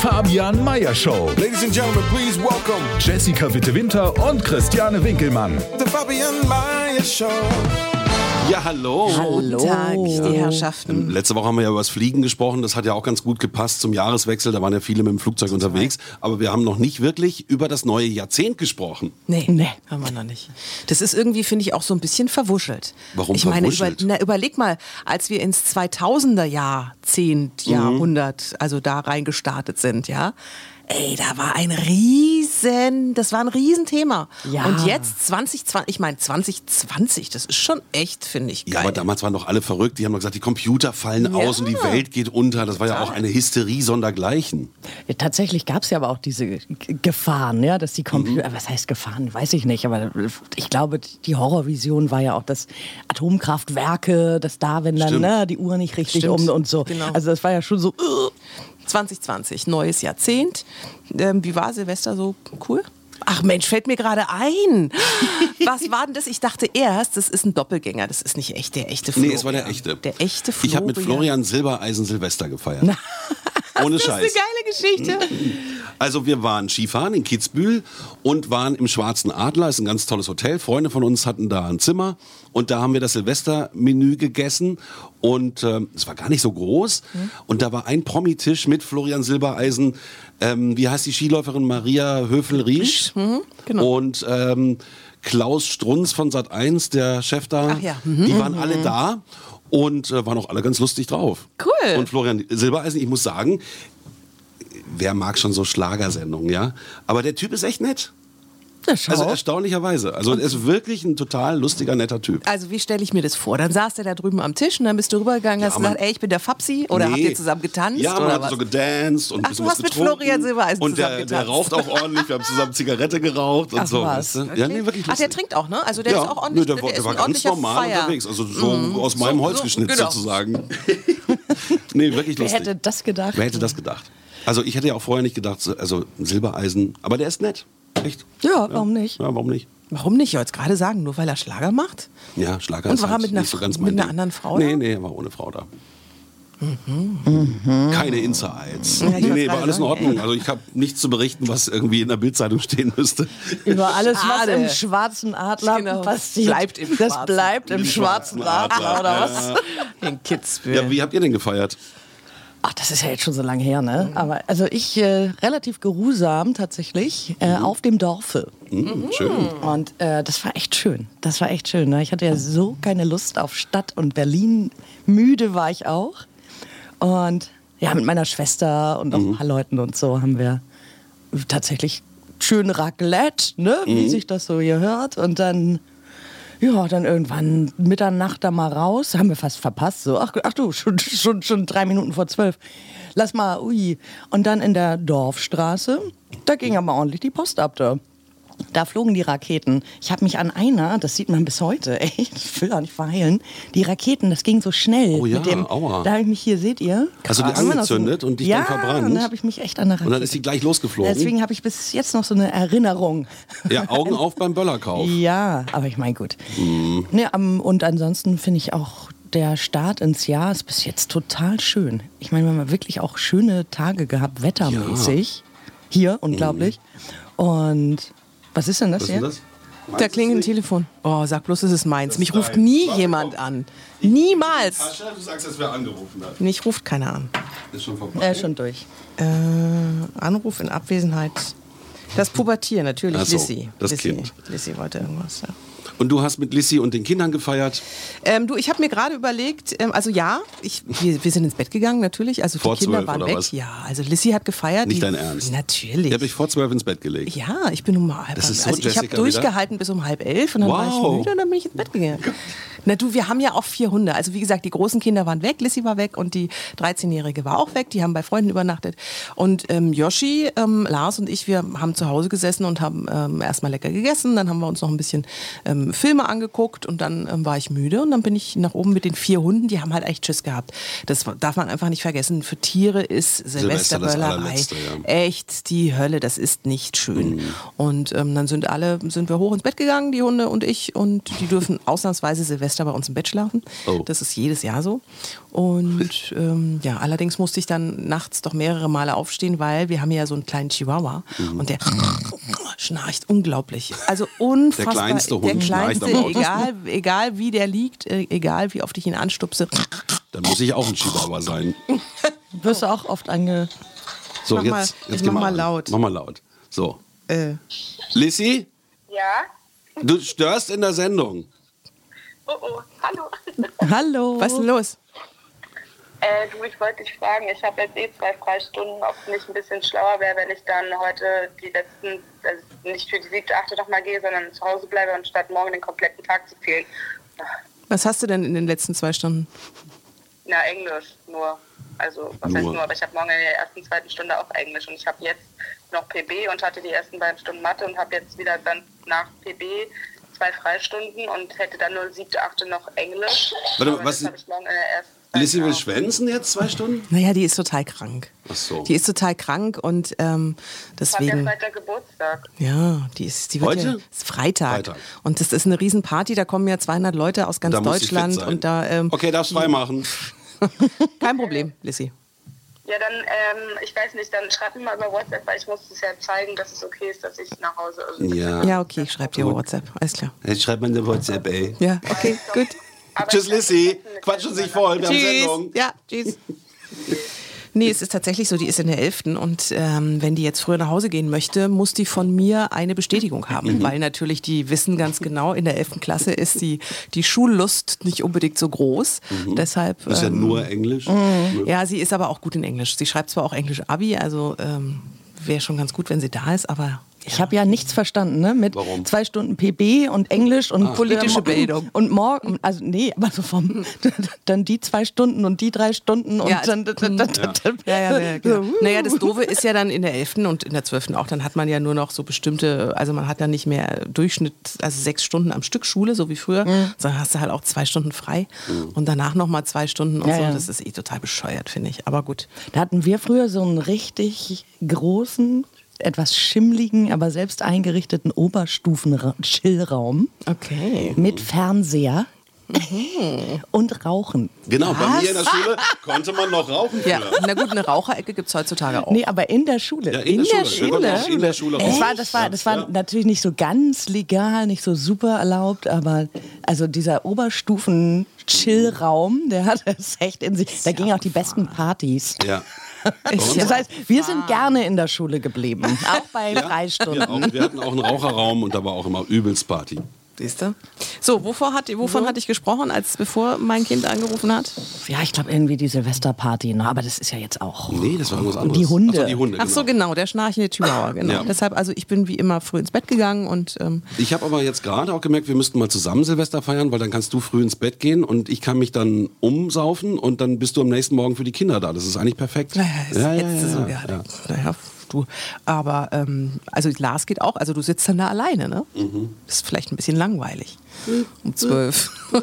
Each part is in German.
Fabian Meyer Show. Ladies and gentlemen, please welcome Jessica Witte-Winter und Christiane Winkelmann. the Fabian Mayer Show. Ja, hallo. Hallo. Guten Tag, die Herrschaften. Letzte Woche haben wir ja über das Fliegen gesprochen. Das hat ja auch ganz gut gepasst zum Jahreswechsel. Da waren ja viele mit dem Flugzeug unterwegs. Aber wir haben noch nicht wirklich über das neue Jahrzehnt gesprochen. Nee, Nee. haben wir noch nicht. Das ist irgendwie, finde ich, auch so ein bisschen verwuschelt. Warum ich meine, über, verwuschelt? na, überleg mal, als wir ins 2000er Jahrzehnt, Mhm. Jahrhundert, also da reingestartet sind, ja. Ey, da war ein riesen, das war ein Riesenthema. Ja. Und jetzt 2020, ich meine 2020, das ist schon echt, finde ich, geil. Ja, aber damals waren doch alle verrückt. Die haben doch gesagt, die Computer fallen Ja. aus und die Welt geht unter. Das war ja auch eine Hysterie sondergleichen. Ja, tatsächlich gab es ja aber auch diese G- Gefahren, ja, dass die Computer, Mhm. was heißt Gefahren, weiß ich nicht, aber ich glaube, die Horrorvision war ja auch, dass Atomkraftwerke, dass da, wenn dann ne, die Uhr nicht richtig Stimmt, um und so. genau. Also das war ja schon so. Uh, 2020, neues Jahrzehnt. Ähm, wie war Silvester so cool? Ach Mensch, fällt mir gerade ein. Was war denn das? Ich dachte erst, das ist ein Doppelgänger. Das ist nicht echt der echte Florian. Nee, es war der echte. Der echte Florian. Ich habe mit Florian Silbereisen Silvester gefeiert. Ohne Das ist eine Scheiß. geile Geschichte. Also wir waren Skifahren in Kitzbühel und waren im Schwarzen Adler, ist ein ganz tolles Hotel. Freunde von uns hatten da ein Zimmer und da haben wir das Silvestermenü gegessen und ähm, es war gar nicht so groß und da war ein Promitisch mit Florian Silbereisen, ähm, wie heißt die Skiläuferin Maria Höfel-Riesch genau. und ähm, Klaus Strunz von Sat1, der Chef da. Ja. Die waren alle da und äh, waren auch alle ganz lustig drauf. Cool. Und Florian Silbereisen, ich muss sagen, wer mag schon so Schlagersendungen, ja? Aber der Typ ist echt nett. Na, schau. Also erstaunlicherweise. Also er ist wirklich ein total lustiger, netter Typ. Also wie stelle ich mir das vor? Dann saß der da drüben am Tisch und dann bist du rübergegangen und hast gesagt, ey, ich bin der Fapsi. Oder habt Nee. ihr zusammen getanzt? Ja, man oder hat was? so gedanced und Ach, du hast mit. Florian Silbereisen Und der, der raucht auch ordentlich. Wir haben zusammen Zigarette geraucht und Ach, so. was. du? Ja, nee, wirklich Ach, der lustig. trinkt auch, ne? Also der ja, ist auch ordentlich. nö, der, war- ist der war ganz normal Feier. unterwegs. Also so aus meinem So, Holz so, geschnitzt genau. sozusagen. nee, wirklich Wer lustig. hätte das gedacht? Wer hätte das gedacht? Also ich hätte ja auch vorher nicht gedacht, so- also ein Silbereisen, aber der ist nett. Echt? Ja, warum nicht? Ja, warum nicht? Warum nicht? Ich wollte gerade sagen, nur weil er Schlager macht? Ja, Schlager Und ist war er halt mit einer nicht so ganz Fra- mein mit einer anderen Frau Nee, da? nee, er war ohne Frau da. Keine Insights. Ja, nee, nee, war alles in Ordnung. Also ich habe nichts zu berichten, was irgendwie in der Bildzeitung stehen müsste. Über alles, was Schade. im schwarzen Adler Genau. passiert. Bleibt im das Schwarzen. bleibt im schwarzen Adler, oder was? In Kitzbühel. Ja, wie habt ihr denn gefeiert? Ach, das ist ja jetzt schon so lange her, ne? Aber also ich äh, relativ geruhsam tatsächlich äh, auf dem Dorfe. Hm, schön. Und äh, das war echt schön. Das war echt schön. Ne? Ich hatte ja so keine Lust auf Stadt und Berlin. Müde war ich auch. Und ja, mit meiner Schwester und noch ein paar Leuten und so haben wir tatsächlich schön Raclette, ne? wie sich das so gehört. Und dann, ja, dann irgendwann Mitternacht da mal raus. Haben wir fast verpasst. So, ach, ach du, schon, schon, schon drei Minuten vor zwölf. Lass mal, ui. Und dann in der Dorfstraße, da ging aber ordentlich die Post ab da. Da flogen die Raketen. Ich habe mich an einer, das sieht man bis heute, ey, ich will auch nicht verheilen, die Raketen, das ging so schnell. Oh ja, mit dem, aua. Da habe ich mich hier, seht ihr? Hast du die noch so angezündet und dich ja, dann verbrannt? und dann habe ich mich echt an der Rakete. Und dann ist sie gleich losgeflogen? Deswegen habe ich bis jetzt noch so eine Erinnerung. Ja, Augen auf beim Böllerkauf. Ja, aber ich meine, gut. Mhm. Ne, am- und ansonsten finde ich auch, der Start ins Jahr ist bis jetzt total schön. Ich meine, wir haben wirklich auch schöne Tage gehabt, wettermäßig. Hier, unglaublich. Und was ist denn das Was hier? das? Da klingelt ein Telefon. Oh, sag bloß, es ist meins. Mich ruft nie jemand an. Niemals. Tasche, du sagst, dass wer angerufen hat. Mich ruft keiner an. Ist schon vorbei. Er ist schon durch. Äh, Anruf in Abwesenheit. Das Pubertier, natürlich. So, Lissy. das Lissy. Kind. Lissy wollte irgendwas. Ja. Und du hast mit Lissy und den Kindern gefeiert? Ähm, du, ich habe mir gerade überlegt, ähm, also ja, ich, wir, wir sind ins Bett gegangen natürlich, also Vor die Kinder waren weg. was? Ja, also Lissy hat gefeiert. Nicht die, dein Ernst? Natürlich. Ihr habt euch vor zwölf ins Bett gelegt. ja, ich bin um halb. Das ist so also ich habe durchgehalten bis um halb elf und dann war ich Wow. müde und dann bin ich ins Bett gegangen. Na du, wir haben ja auch vier Hunde. Also wie gesagt, die großen Kinder waren weg, Lissy war weg und die 13-Jährige war auch weg. Die haben bei Freunden übernachtet. Und ähm, Yoshi, ähm, Lars und ich, wir haben zu Hause gesessen und haben ähm, erstmal lecker gegessen. Dann haben wir uns noch ein bisschen ähm, Filme angeguckt und dann ähm, war ich müde und dann bin ich nach oben mit den vier Hunden. Die haben halt echt Schiss gehabt. Das darf man einfach nicht vergessen. Für Tiere ist Silvesterböllerei ja. echt die Hölle. Das ist nicht schön. Mhm. Und ähm, dann sind alle, sind wir hoch ins Bett gegangen, die Hunde und ich. Und die dürfen ausnahmsweise Silvester bei uns im Bett schlafen. Oh. Das ist jedes Jahr so. Und ähm, ja, allerdings musste ich dann nachts doch mehrere Male aufstehen, weil wir haben ja so einen kleinen Chihuahua Mhm. und der schnarcht unglaublich. Also unfassbar. kleinste Hund der schnarcht kleinste am lautesten. egal, egal wie der liegt, äh, egal wie oft ich ihn anstupse. Dann muss ich auch ein Chihuahua sein. Wirst du auch oft ange... So, mach jetzt, mal- jetzt mach mal an. laut. Mach mal laut. So. Äh, Lissy, Ja? du störst in der Sendung. Oh oh, hallo. Hallo. was ist denn los? Äh, du, ich wollte dich fragen, ich habe jetzt eh zwei Freistunden, ob es nicht ein bisschen schlauer wäre, wenn ich dann heute die letzten, also nicht für die siebte, achte nochmal gehe, sondern zu Hause bleibe, anstatt morgen den kompletten Tag zu fehlen. Was hast du denn in den letzten zwei Stunden? Na, Englisch nur. Also, was heißt Nur. nur, aber ich habe morgen in der ersten, zweiten Stunde auch Englisch und ich habe jetzt noch PB und hatte die ersten beiden Stunden Mathe und habe jetzt wieder dann nach PB zwei Freistunden und hätte dann nur siebte, achte noch Englisch. Warte Aber was- das habe ich morgen in der ersten, Lissy will schwänzen jetzt zwei Stunden? Naja, die ist total krank. Ach so. Die ist total krank und ähm, Ich habe ja deswegen. Freitag Geburtstag. Ja, die ist, die wird Heute? Ja, ist Freitag. Freitag. Und das ist eine Riesenparty, da kommen ja 200 Leute aus ganz Da muss ich fit Deutschland sein. und da ähm, Okay, darfst frei machen. kein Problem, Lissy. Ja, dann, ähm, ich weiß nicht, dann schreib mir mal über WhatsApp, weil ich muss es ja zeigen, dass es okay ist, dass ich nach Hause. Also Ja. Ja, okay, ich schreibe dir über WhatsApp. Alles klar. Jetzt schreibt man eine WhatsApp, ey. Ja, okay, gut. Tschüss, Lissy. Quatschen sich voll. Wir haben Tschüss. Sendung. Ja, tschüss. Nee, es ist tatsächlich so, die ist in der 11. und ähm, wenn die jetzt früher nach Hause gehen möchte, muss die von mir eine Bestätigung haben, Mhm. weil natürlich die wissen ganz genau, in der 11. Klasse ist die, die Schullust nicht unbedingt so groß. Deshalb Das ist ja ähm, nur Englisch. Ja, sie ist aber auch gut in Englisch. Sie schreibt zwar auch Englisch Abi, also ähm, wäre schon ganz gut, wenn sie da ist, aber Ich habe ja nichts verstanden, ne? Mit Warum? zwei Stunden PB und Englisch und Politische ähm, Bildung. Und morgen, also nee, aber so vom dann die zwei Stunden und die drei Stunden und Ja, dann, dann, dann, dann, dann Ja, ja, ja, genau. so, Naja, das Doofe ist ja dann in der 11. und in der 12. auch, dann hat man ja nur noch so bestimmte, also man hat dann nicht mehr Durchschnitt, also sechs Stunden am Stück Schule, so wie früher, Mhm. sondern hast du halt auch zwei Stunden frei und danach nochmal zwei Stunden und Ja, so. ja. Das ist eh total bescheuert, finde ich. Aber gut. Da hatten wir früher so einen richtig großen, etwas schimmligen, aber selbst eingerichteten Oberstufen-Chillraum Okay. mit Fernseher und Rauchen. Genau, bei mir in der Schule konnte man noch rauchen. Ja, früher. na gut, eine Raucherecke gibt es heutzutage auch. Nee, aber in der Schule. Ja, in, der, Schule. Wir konnten auch in der Schule Das war, das war, das war Ja. natürlich nicht so ganz legal, nicht so super erlaubt, aber also dieser Oberstufen-Chill-Raum, der hat es echt in sich. Da gingen auch die besten Partys. Ja. Das heißt, wir sind gerne in der Schule geblieben, auch bei Ja, Freistunden. Wir, auch, wir hatten auch einen Raucherraum und da war auch immer übelst Party. Siehst du? So, wovor hat, wovon hatte ich gesprochen, als bevor mein Kind angerufen hat? Ja, ich glaube irgendwie die Silvesterparty, ne? aber das ist ja jetzt auch. Nee, das war irgendwas anderes. Die Hunde. Ach so, die Hunde Ach so, genau. genau, der schnarchende Chihuahua, genau. Ja. Deshalb, also ich bin wie immer früh ins Bett gegangen und ähm, Ich habe aber jetzt gerade auch gemerkt, wir müssten mal zusammen Silvester feiern, weil dann kannst du früh ins Bett gehen und ich kann mich dann umsaufen und dann bist du am nächsten Morgen für die Kinder da. Das ist eigentlich perfekt. naja, ist ja, ja, jetzt ja, so, ja, ja, ja. Du. Aber ähm, also Lars geht auch, also du sitzt dann da alleine, ne? Mhm. Das ist vielleicht ein bisschen langweilig. Um zwölf.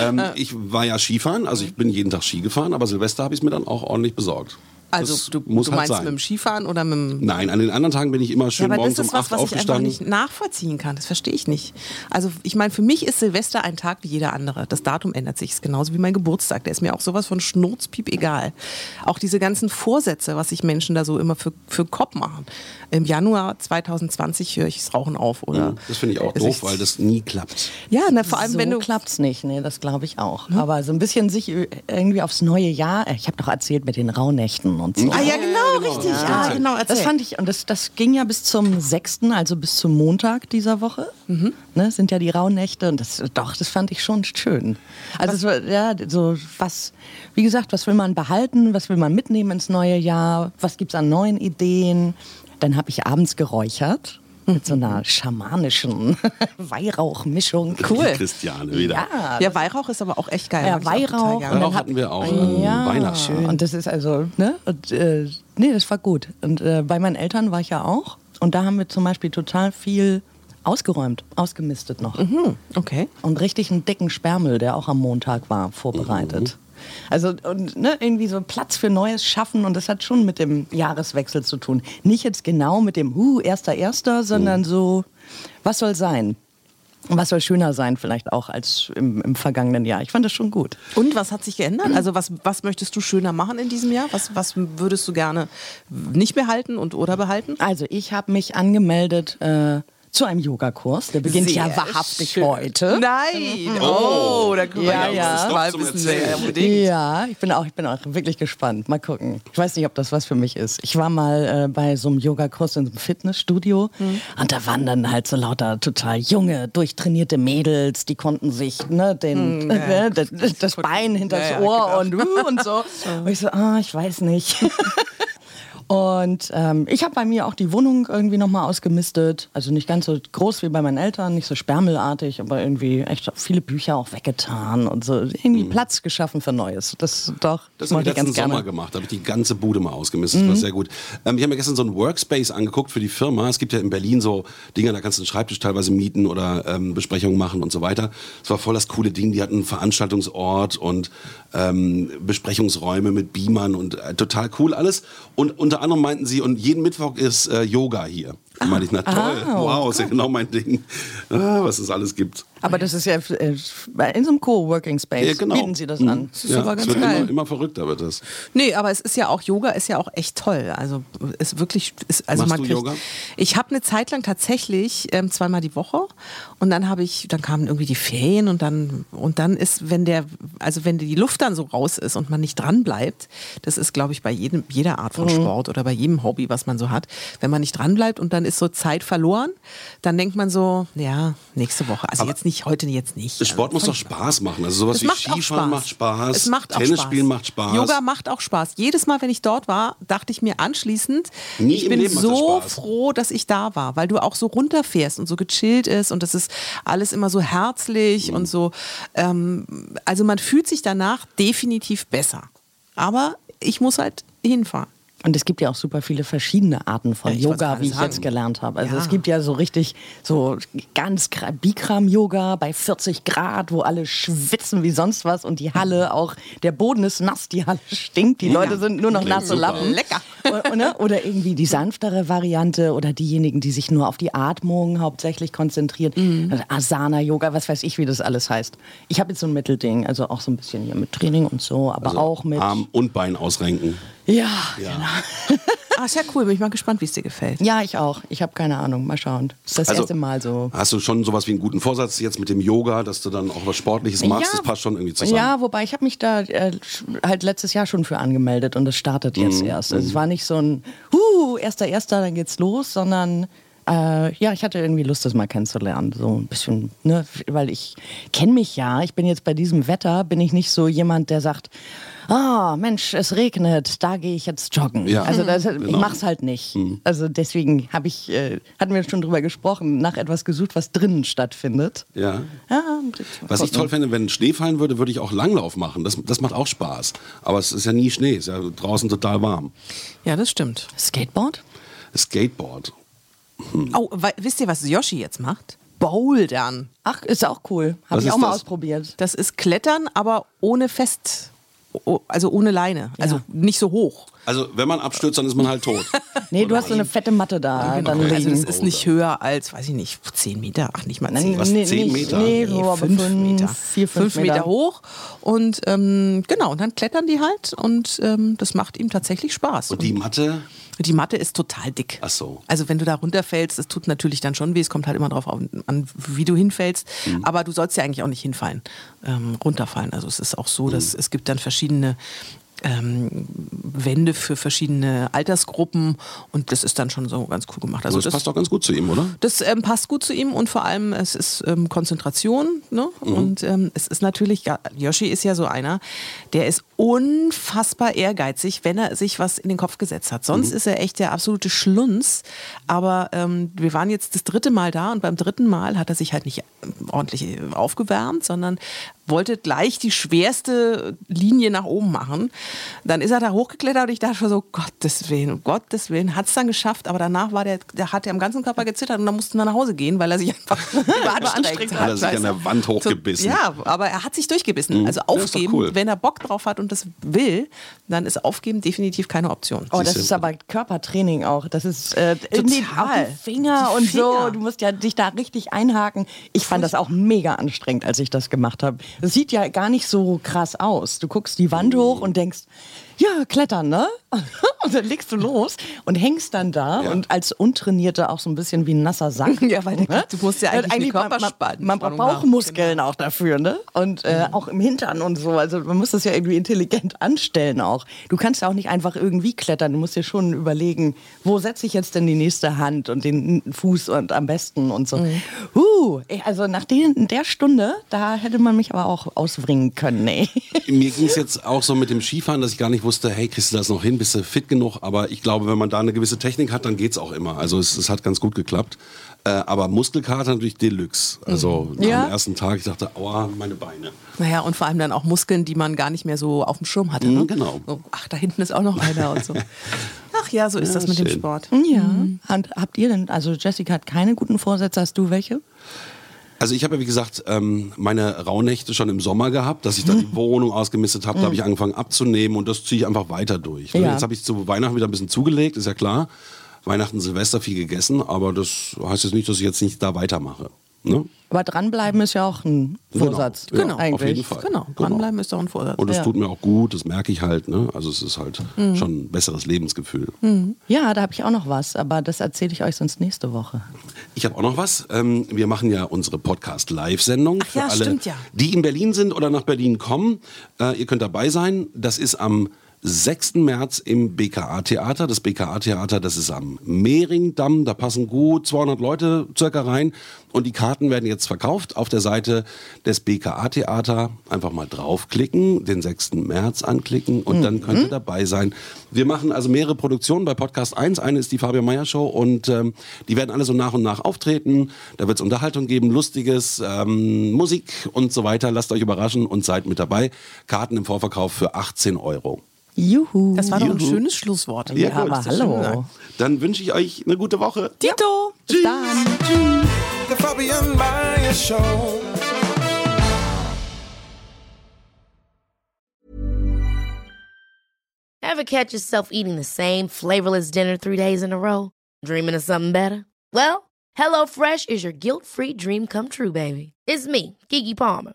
Ähm, ich war ja Skifahren, also ich bin jeden Tag Ski gefahren, aber Silvester habe ich es mir dann auch ordentlich besorgt. Also Das du, muss du halt meinst sein. mit dem Skifahren oder mit dem Nein, an den anderen Tagen bin ich immer Ja, schön aber morgens das ist um was, 8 was ich einfach aufgestanden. nicht nachvollziehen kann. Das verstehe ich nicht. Also ich meine, für mich ist Silvester ein Tag wie jeder andere. Das Datum ändert sich. Ist genauso wie mein Geburtstag. Der ist mir auch sowas von Schnurzpiep egal. Auch diese ganzen Vorsätze, was sich Menschen da so immer für, für Kopf machen. Im Januar 2020 höre ich das Rauchen auf. Oder Mhm, Das finde ich auch doof, weil das nie klappt. Ja, na, vor allem so wenn du... klappt's nicht, nee, das glaube ich auch. Aber so ein bisschen sich irgendwie aufs neue Jahr, ich habe doch erzählt mit den Rauhnächten und so. Ah ja, genau, richtig. Ja, genau, erzähl. Das fand ich, und das, das ging ja bis zum 6., also bis zum Montag dieser Woche. Mhm. Ne, sind ja die Rauhnächte und das, doch, das fand ich schon schön. Also, es war, ja, so was, wie gesagt, was will man behalten, was will man mitnehmen ins neue Jahr, was gibt's an neuen Ideen. Dann habe ich abends geräuchert. Mit so einer schamanischen Weihrauchmischung. Cool. Christiane wieder. Ja, Ja, Weihrauch ist aber auch echt geil. Ja, Weihrauch. Und dann Weihrauch hatten wir auch an ja, Weihnachten. Und das ist also, ne? Und, äh, nee, das war gut. Und äh, bei meinen Eltern war ich ja auch. Und da haben wir zum Beispiel total viel ausgeräumt, ausgemistet noch. Hm, okay. Und richtig einen dicken Sperrmüll, der auch am Montag war, vorbereitet. Also und ne, irgendwie so Platz für Neues schaffen und das hat schon mit dem Jahreswechsel zu tun. Nicht jetzt genau mit dem Hu, erster, erster, sondern so, was soll sein? Was soll schöner sein vielleicht auch als im, im vergangenen Jahr? Ich fand das schon gut. Und was hat sich geändert? Also was, was möchtest du schöner machen in diesem Jahr? Was, was würdest du gerne nicht behalten und oder behalten? Also ich habe mich angemeldet äh, zu einem Yogakurs. Der beginnt Sehr ja wahrhaftig schön. heute. Nein! Oh, da können wir Ja, ja, ja. das mal wissen. Sehr Erzählen. Ja, ich bin auch, ich bin auch wirklich gespannt. Mal gucken. Ich weiß nicht, ob das was für mich ist. Ich war mal äh, bei so einem Yogakurs in so einem Fitnessstudio und da waren dann halt so lauter total junge, durchtrainierte Mädels, die konnten sich ne, den, äh, das, das Bein hinter das Ja, ja, Ohr genau. und, uh, und so. Und ich so, ah, ich weiß nicht. Und ähm, ich habe bei mir auch die Wohnung irgendwie nochmal ausgemistet. Also nicht ganz so groß wie bei meinen Eltern, nicht so sperrmüllartig, aber irgendwie echt viele Bücher auch weggetan und so irgendwie Platz geschaffen für Neues. Das doch, Das habe ich letzten ganz gerne. Sommer gemacht. Da habe ich die ganze Bude mal ausgemistet. Das war sehr gut. Ähm, ich habe mir gestern so einen Workspace angeguckt für die Firma. Es gibt ja in Berlin so Dinge, da kannst du einen Schreibtisch teilweise mieten oder ähm, Besprechungen machen und so weiter. Es war voll das coole Ding. Die hatten einen Veranstaltungsort und ähm, Besprechungsräume mit Beamern und äh, total cool alles. Und unter anderem meinten sie, und jeden Mittwoch ist äh, Yoga hier. Da meinte ich, na toll, wow, ist ja genau mein Ding, ah, was es alles gibt. Aber das ist ja äh, in so einem Co-Working Space. Ja, genau. Bieten Sie das Mhm. an. Das ist aber es ganz wird geil. Immer, immer verrückter wird das. Nee, aber es ist ja auch, Yoga ist ja auch echt toll. Also ist wirklich, ist, also Machst man du kriegt, Yoga? Ich habe eine Zeit lang tatsächlich ähm, zweimal die Woche und dann habe ich, dann kamen irgendwie die Ferien und dann und dann ist, wenn der, also wenn die Luft dann so raus ist und man nicht dran bleibt, das ist, glaube ich, bei jedem, jeder Art Mhm. von Sport oder bei jedem Hobby, was man so hat, wenn man nicht dran bleibt und dann ist so Zeit verloren, dann denkt man so, ja, nächste Woche. Also Aber jetzt nicht, heute jetzt nicht. Sport Also muss doch Spaß machen. Also sowas wie macht Skifahren Spaß. macht Spaß, Es macht auch Tennis Spaß. spielen macht Spaß. Yoga macht auch Spaß. Jedes Mal, wenn ich dort war, dachte ich mir anschließend, Nie ich bin Leben so froh, dass ich da war, weil du auch so runterfährst und so gechillt ist und das ist alles immer so herzlich Mhm. und so. Ähm, also man fühlt sich danach definitiv besser. Aber ich muss halt hinfahren. Und es gibt ja auch super viele verschiedene Arten von Ja, Yoga, wie ich sagen. jetzt gelernt habe. Also Ja. es gibt ja so richtig so ganz Kra- Bikram-Yoga bei 40 Grad, wo alle schwitzen wie sonst was und die Halle auch, der Boden ist nass, die Halle stinkt, die Leute sind nur noch Klingt nasse super. Lappen. Lecker. Oder, oder irgendwie die sanftere Variante oder diejenigen, die sich nur auf die Atmung hauptsächlich konzentrieren. Mhm. Also Asana-Yoga, was weiß ich, wie das alles heißt. Ich habe jetzt so ein Mittelding, also auch so ein bisschen hier mit Training und so, aber Also auch mit... Arm und Bein ausrenken. Ja, Ja. Ah, ist ja cool. Bin ich mal gespannt, wie es dir gefällt. Ja, ich auch. Ich habe keine Ahnung. Mal schauen. Das ist das Also, erste Mal so. Hast du schon sowas wie einen guten Vorsatz jetzt mit dem Yoga, dass du dann auch was Sportliches machst? Das passt schon irgendwie zusammen. Ja, wobei ich habe mich da äh, halt letztes Jahr schon für angemeldet und das startet jetzt Mhm, erst. Also es war nicht so ein, huh, erster, erster, dann geht's los, sondern äh, ja, ich hatte irgendwie Lust, das mal kennenzulernen. So ein bisschen, ne, weil ich kenne mich ja. Ich bin jetzt bei diesem Wetter, bin ich nicht so jemand, der sagt, ah, Mensch, es regnet, da gehe ich jetzt joggen. Ja. Also das, ich Genau. Mhm. mach's halt nicht. Also deswegen habe ich, äh, hatten wir schon drüber gesprochen, nach etwas gesucht, was drinnen stattfindet. Ja. Ja, Was ich toll fände, wenn Schnee fallen würde, würde ich auch Langlauf machen. Das, das macht auch Spaß. Aber es ist ja nie Schnee, es ist ja draußen total warm. Ja, das stimmt. Skateboard? Skateboard. Oh, wei- wisst ihr, was Yoshi jetzt macht? Bouldern. Ach, ist auch cool. Habe ich auch mal das? ausprobiert. Das ist Klettern, aber ohne Fest. Also ohne Leine. Also nicht so hoch. Also wenn man abstürzt, dann ist man halt tot. Nee, du hast so eine fette Matte da dann Also liegen. das ist nicht höher als, weiß ich nicht, 10 Meter. Ach, nicht mal 10. Nein, was, nee, 10 nicht- Meter? Nee, Nee, so aber fünf fünf, Meter. Vier, fünf, Fünf Meter hoch. Und ähm, genau, und dann klettern die halt und ähm, das macht ihm tatsächlich Spaß. Und die Matte, Die Matte ist total dick. Ach so. Also wenn du da runterfällst, das tut natürlich dann schon weh. Es kommt halt immer drauf an, wie du hinfällst. Mhm. Aber du sollst ja eigentlich auch nicht hinfallen, ähm, runterfallen. Also es ist auch so, Mhm. dass es gibt dann verschiedene ähm, Wände für verschiedene Altersgruppen und das ist dann schon so ganz cool gemacht. Also das, passt auch ganz gut zu ihm, oder? Das ähm, passt gut zu ihm und vor allem es ist ähm, Konzentration. Ne? Mhm. Und ähm, es ist natürlich, ja, Yoshi ist ja so einer, der ist unfassbar ehrgeizig, wenn er sich was in den Kopf gesetzt hat. Sonst Mhm. ist er echt der absolute Schlunz. Aber ähm, wir waren jetzt das dritte Mal da und beim dritten Mal hat er sich halt nicht ordentlich äh, aufgewärmt, sondern wollte gleich die schwerste Linie nach oben machen. Dann ist er da hochgeklettert und ich dachte schon so, Gottes Willen, um Gottes Willen, hat es dann geschafft, aber danach war der, der hat er am ganzen Körper gezittert und dann mussten wir nach Hause gehen, weil er sich einfach überanstrengt hat. Hat er sich an der Wand hochgebissen. Ja, aber er hat sich durchgebissen. Mhm. Also aufgeben, cool. wenn er Bock drauf hat und das will, dann ist aufgeben definitiv keine Option. Oh, das ist aber Körpertraining auch. Das ist äh, auch die Finger Die und so. Finger. Du musst ja dich da richtig einhaken. Ich fand das auch mega anstrengend, als ich das gemacht habe. Das sieht ja gar nicht so krass aus. Du guckst die Wand hoch und denkst, ja, klettern, ne? Und dann legst du los und hängst dann da Ja. und als Untrainierte auch so ein bisschen wie ein nasser Sack. Ja, weil Ne? du musst ja eigentlich eine man- man, Körperspannung man braucht. Bauchmuskeln auch dafür, ne? Und äh, auch im Hintern und so. Also man muss das ja irgendwie intelligent anstellen auch. Du kannst ja auch nicht einfach irgendwie klettern. Du musst dir schon überlegen, wo setze ich jetzt denn die nächste Hand und den Fuß und am besten und so. Uh, ey, also nach den, der Stunde, da hätte man mich aber auch ausbringen können, ey. Mir ging es jetzt auch so mit dem Skifahren, dass ich gar nicht wusste, hey, kriegst du das noch hin, bist du fit genug? Aber ich glaube, wenn man da eine gewisse Technik hat, dann geht's auch immer. Also es, es hat ganz gut geklappt. Äh, aber Muskelkater natürlich Deluxe. Also nach Ja. dem ersten Tag, ich dachte, aua, meine Beine. Naja, und vor allem dann auch Muskeln, die man gar nicht mehr so auf dem Schirm hatte. Mhm, Ne? genau. So, ach, da hinten ist auch noch einer und so. Ach ja, so ist Ja, das mit dem schön. Sport. Ja. Und habt ihr denn, also Jessica hat keine guten Vorsätze, hast du welche? Also ich habe ja, wie gesagt, ähm, meine Rauhnächte schon im Sommer gehabt, dass ich dann die Wohnung ausgemistet habe. Da habe ich angefangen abzunehmen und das ziehe ich einfach weiter durch. ne? Ja. Jetzt habe ich zu Weihnachten wieder ein bisschen zugelegt, ist ja klar. Weihnachten, Silvester viel gegessen, aber das heißt jetzt nicht, dass ich jetzt nicht da weitermache. Ne? Aber dranbleiben ist ja auch ein Vorsatz. Genau, Genau, eigentlich. auf jeden Fall. Genau, dranbleiben ist doch ein Vorsatz. Und es Ja. tut mir auch gut, das merke ich halt. Ne? Also es ist halt schon ein besseres Lebensgefühl. Ja, da habe ich auch noch was, aber das erzähle ich euch sonst nächste Woche. Ich habe auch noch was. Ähm, wir machen ja unsere Podcast-Live-Sendung für ja, alle, stimmt ja. die in Berlin sind oder nach Berlin kommen. Äh, ihr könnt dabei sein. Das ist am 6. März im BKA-Theater. Das BKA-Theater, das ist am Mehringdamm. Da passen gut 200 Leute circa rein. Und die Karten werden jetzt verkauft auf der Seite des BKA-Theater. Einfach mal draufklicken, den 6. März anklicken und dann könnt ihr dabei sein. Wir machen also mehrere Produktionen bei Podcast 1. Eine ist die Fabian Meyer Show und ähm, die werden alle so nach und nach auftreten. Da wird es Unterhaltung geben, Lustiges, ähm, Musik und so weiter. Lasst euch überraschen und seid mit dabei. Karten im Vorverkauf für 18 Euro. Juhu. Das war doch ein Juhu. schönes Schlusswort. Ja, gut, aber hallo. Dann wünsche ich euch eine gute Woche. Tito! Bis dann. The Fabian Meyer Show. Ever catch yourself eating the same flavorless dinner three days in a row? Dreaming of something better? Well, HelloFresh is your guilt-free dream come true, baby. It's me, Kiki Palmer.